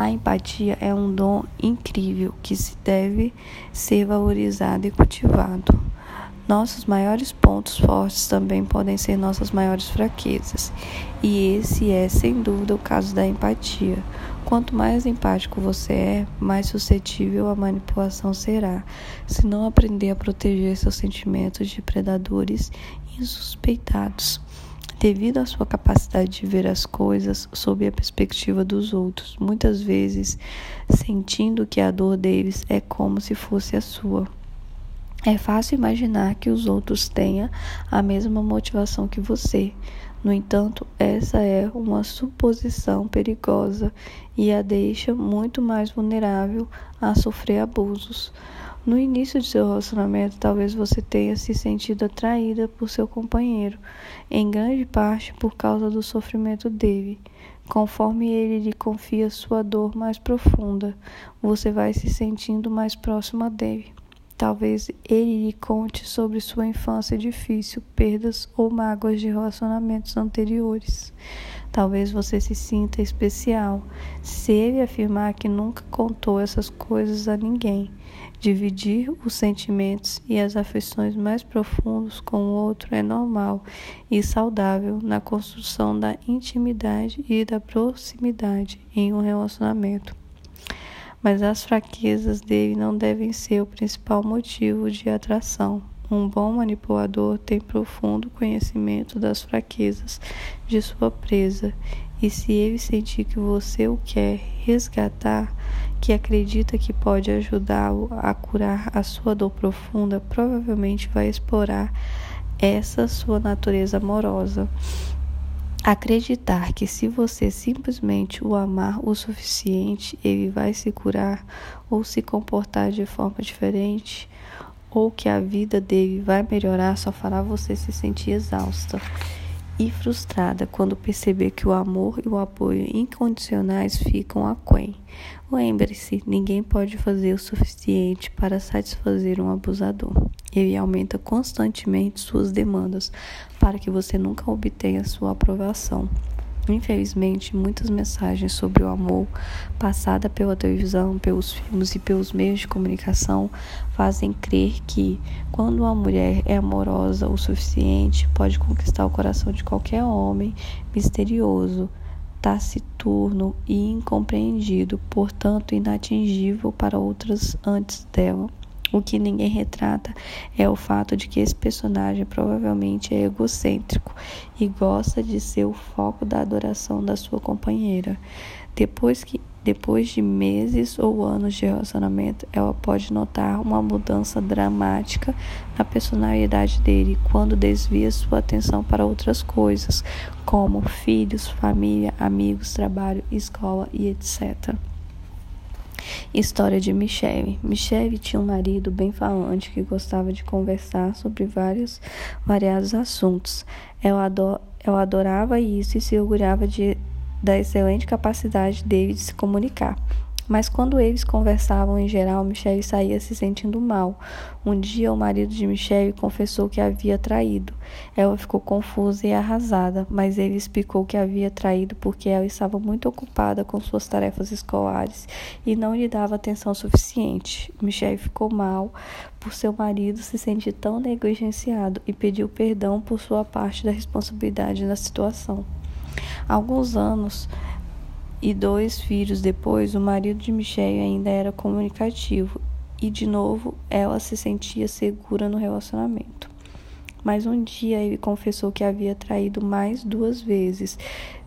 A empatia é um dom incrível que se deve ser valorizado e cultivado. Nossos maiores pontos fortes também podem ser nossas maiores fraquezas, e esse é, sem dúvida, o caso da empatia. Quanto mais empático você é, mais suscetível à manipulação será, se não aprender a proteger seus sentimentos de predadores insuspeitados. Devido à sua capacidade de ver as coisas sob a perspectiva dos outros, muitas vezes sentindo que a dor deles é como se fosse a sua. É fácil imaginar que os outros tenham a mesma motivação que você. No entanto, essa é uma suposição perigosa e a deixa muito mais vulnerável a sofrer abusos. No início de seu relacionamento, talvez você tenha se sentido atraída por seu companheiro, em grande parte por causa do sofrimento dele. Conforme ele lhe confia sua dor mais profunda, você vai se sentindo mais próxima dele. Talvez ele lhe conte sobre sua infância difícil, perdas ou mágoas de relacionamentos anteriores. Talvez você se sinta especial se ele afirmar que nunca contou essas coisas a ninguém. Dividir os sentimentos e as afeições mais profundos com o outro é normal e saudável na construção da intimidade e da proximidade em um relacionamento mas as fraquezas dele não devem ser o principal motivo de atração. Um bom manipulador tem profundo conhecimento das fraquezas de sua presa, e se ele sentir que você o quer resgatar, que acredita que pode ajudá-lo a curar a sua dor profunda, provavelmente vai explorar essa sua natureza amorosa. Acreditar que se você simplesmente o amar o suficiente, ele vai se curar ou se comportar de forma diferente, ou que a vida dele vai melhorar, só fará você se sentir exausta e frustrada quando perceber que o amor e o apoio incondicionais ficam aquém. Lembre-se, ninguém pode fazer o suficiente para satisfazer um abusador. Ele aumenta constantemente suas demandas para que você nunca obtenha sua aprovação. Infelizmente, muitas mensagens sobre o amor, passada pela televisão, pelos filmes e pelos meios de comunicação, fazem crer que, quando uma mulher é amorosa o suficiente, pode conquistar o coração de qualquer homem misterioso, taciturno e incompreendido, portanto inatingível para outras antes dela. O que ninguém retrata é o fato de que esse personagem provavelmente é egocêntrico e gosta de ser o foco da adoração da sua companheira. Depois que depois de meses ou anos de relacionamento, ela pode notar uma mudança dramática na personalidade dele quando desvia sua atenção para outras coisas, como filhos, família, amigos, trabalho, escola e etc. História de Michelle. Michelle tinha um marido bem falante que gostava de conversar sobre vários variados assuntos. Ela, ador, ela adorava isso e se orgulhava de, da excelente capacidade dele de se comunicar. Mas quando eles conversavam em geral, Michelle saía se sentindo mal. Um dia, o marido de Michelle confessou que havia traído. Ela ficou confusa e arrasada, mas ele explicou que havia traído porque ela estava muito ocupada com suas tarefas escolares e não lhe dava atenção suficiente. Michelle ficou mal por seu marido se sentir tão negligenciado e pediu perdão por sua parte da responsabilidade na situação. Há alguns anos, e dois filhos depois, o marido de Michelle ainda era comunicativo e de novo ela se sentia segura no relacionamento. Mas um dia ele confessou que havia traído mais duas vezes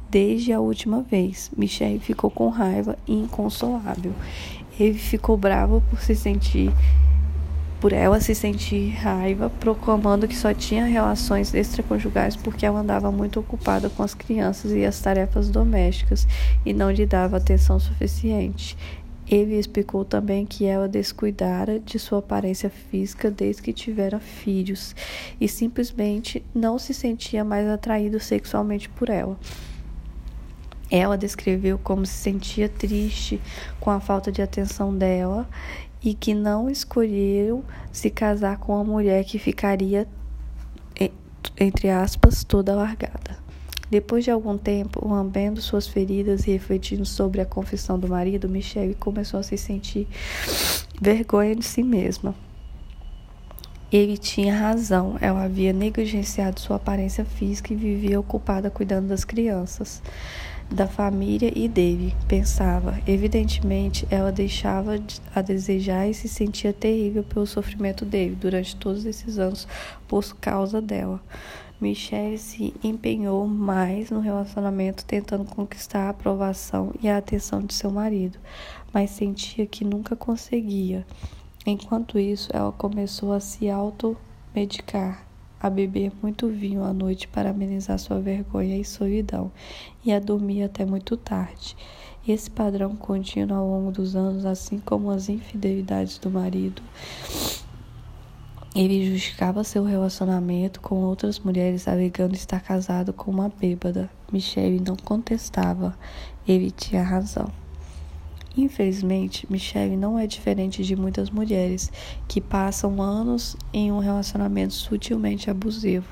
desde a última vez. Michelle ficou com raiva e inconsolável. Ele ficou bravo por se sentir por ela se sentir raiva, proclamando que só tinha relações extraconjugais porque ela andava muito ocupada com as crianças e as tarefas domésticas e não lhe dava atenção suficiente. Ele explicou também que ela descuidara de sua aparência física desde que tivera filhos e simplesmente não se sentia mais atraído sexualmente por ela. Ela descreveu como se sentia triste com a falta de atenção dela e que não escolheram se casar com uma mulher que ficaria, entre aspas, toda largada. Depois de algum tempo, lambendo suas feridas e refletindo sobre a confissão do marido, Michelle começou a se sentir vergonha de si mesma. Ele tinha razão, ela havia negligenciado sua aparência física e vivia ocupada cuidando das crianças, da família e dele, pensava. Evidentemente, ela deixava a desejar e se sentia terrível pelo sofrimento dele durante todos esses anos por causa dela. Michelle se empenhou mais no relacionamento, tentando conquistar a aprovação e a atenção de seu marido, mas sentia que nunca conseguia. Enquanto isso, ela começou a se automedicar, a beber muito vinho à noite para amenizar sua vergonha e solidão, e a dormir até muito tarde. Esse padrão contínuo ao longo dos anos, assim como as infidelidades do marido, ele justificava seu relacionamento com outras mulheres, alegando estar casado com uma bêbada. Michelle não contestava, ele tinha razão. Infelizmente, Michelle não é diferente de muitas mulheres que passam anos em um relacionamento sutilmente abusivo.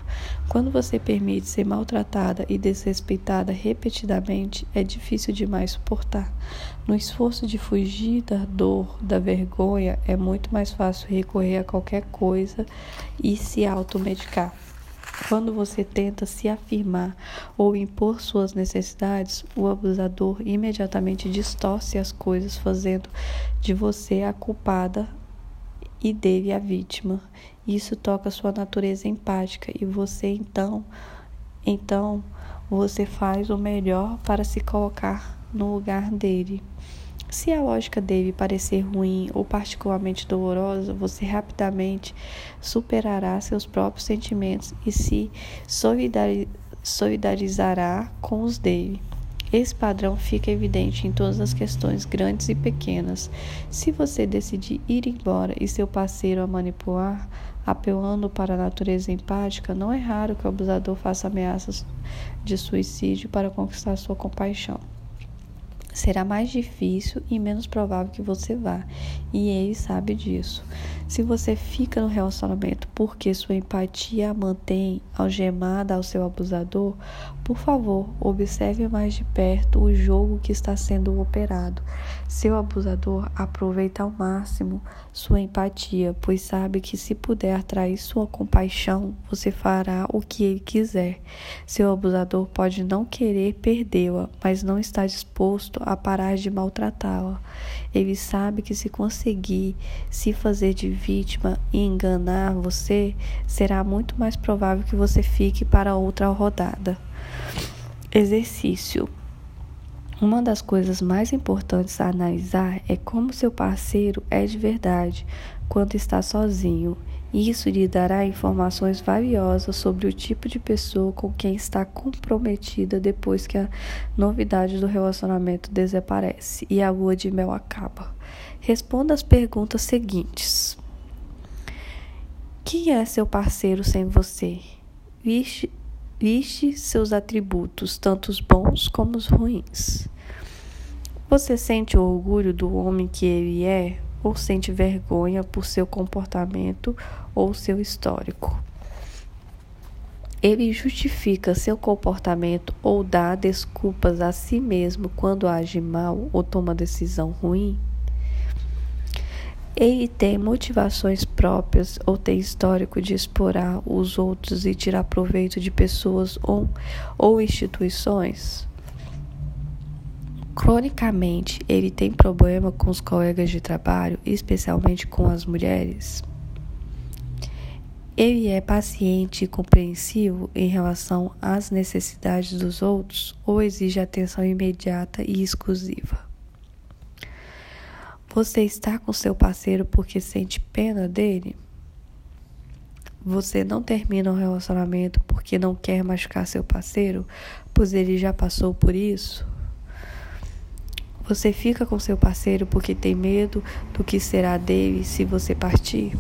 Quando você permite ser maltratada e desrespeitada repetidamente, é difícil demais suportar. No esforço de fugir da dor, da vergonha, é muito mais fácil recorrer a qualquer coisa e se automedicar. Quando você tenta se afirmar ou impor suas necessidades, o abusador imediatamente distorce as coisas, fazendo de você a culpada e dele a vítima. Isso toca sua natureza empática e você então, então você faz o melhor para se colocar no lugar dele. Se a lógica dele parecer ruim ou particularmente dolorosa, você rapidamente superará seus próprios sentimentos e se solidarizará com os dele. Esse padrão fica evidente em todas as questões, grandes e pequenas. Se você decidir ir embora e seu parceiro a manipular, apelando para a natureza empática, não é raro que o abusador faça ameaças de suicídio para conquistar sua compaixão será mais difícil e menos provável que você vá, e ele sabe disso. Se você fica no relacionamento porque sua empatia a mantém algemada ao seu abusador, por favor, observe mais de perto o jogo que está sendo operado. Seu abusador aproveita ao máximo sua empatia, pois sabe que se puder atrair sua compaixão, você fará o que ele quiser. Seu abusador pode não querer perdê-la, mas não está disposto a parar de maltratá-la. Ele sabe que se conseguir se fazer de vítima e enganar você, será muito mais provável que você fique para outra rodada. Exercício. Uma das coisas mais importantes a analisar é como seu parceiro é de verdade quando está sozinho. Isso lhe dará informações valiosas sobre o tipo de pessoa com quem está comprometida depois que a novidade do relacionamento desaparece e a lua de mel acaba. Responda as perguntas seguintes: Quem é seu parceiro sem você? Liste, seus atributos, tanto os bons como os ruins. Você sente o orgulho do homem que ele é ou sente vergonha por seu comportamento ou seu histórico? Ele justifica seu comportamento ou dá desculpas a si mesmo quando age mal ou toma decisão ruim? Ele tem motivações próprias ou tem histórico de explorar os outros e tirar proveito de pessoas ou, ou instituições? Cronicamente, ele tem problema com os colegas de trabalho, especialmente com as mulheres? Ele é paciente e compreensivo em relação às necessidades dos outros ou exige atenção imediata e exclusiva? Você está com seu parceiro porque sente pena dele? Você não termina um relacionamento porque não quer machucar seu parceiro, pois ele já passou por isso? Você fica com seu parceiro porque tem medo do que será dele se você partir?